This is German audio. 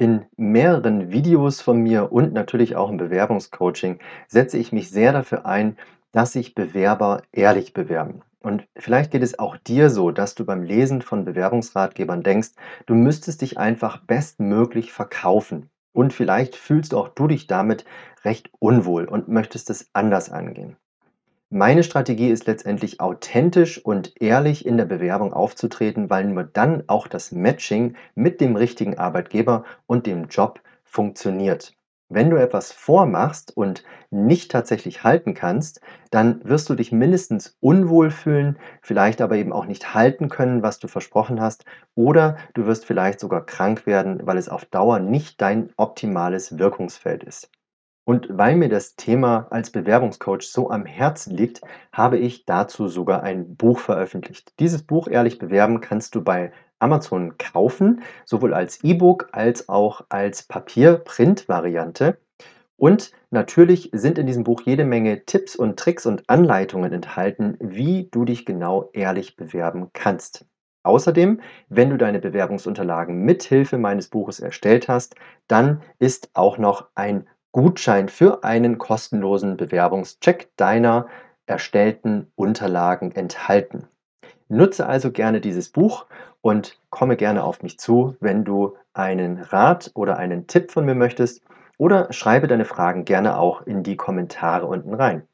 In mehreren Videos von mir und natürlich auch im Bewerbungscoaching setze ich mich sehr dafür ein, dass sich Bewerber ehrlich bewerben. Und vielleicht geht es auch dir so, dass du beim Lesen von Bewerbungsratgebern denkst, du müsstest dich einfach bestmöglich verkaufen. Und vielleicht fühlst auch du dich damit recht unwohl und möchtest es anders angehen. Meine Strategie ist letztendlich authentisch und ehrlich in der Bewerbung aufzutreten, weil nur dann auch das Matching mit dem richtigen Arbeitgeber und dem Job funktioniert. Wenn du etwas vormachst und nicht tatsächlich halten kannst, dann wirst du dich mindestens unwohl fühlen, vielleicht aber eben auch nicht halten können, was du versprochen hast, oder du wirst vielleicht sogar krank werden, weil es auf Dauer nicht dein optimales Wirkungsfeld ist. Und weil mir das Thema als Bewerbungscoach so am Herzen liegt, habe ich dazu sogar ein Buch veröffentlicht. Dieses Buch Ehrlich bewerben kannst du bei Amazon kaufen, sowohl als E-Book als auch als Papier-Print-Variante. Und natürlich sind in diesem Buch jede Menge Tipps und Tricks und Anleitungen enthalten, wie du dich genau ehrlich bewerben kannst. Außerdem, wenn du deine Bewerbungsunterlagen mit Hilfe meines Buches erstellt hast, dann ist auch noch ein Gutschein für einen kostenlosen Bewerbungscheck deiner erstellten Unterlagen enthalten. Nutze also gerne dieses Buch und komme gerne auf mich zu, wenn du einen Rat oder einen Tipp von mir möchtest oder schreibe deine Fragen gerne auch in die Kommentare unten rein.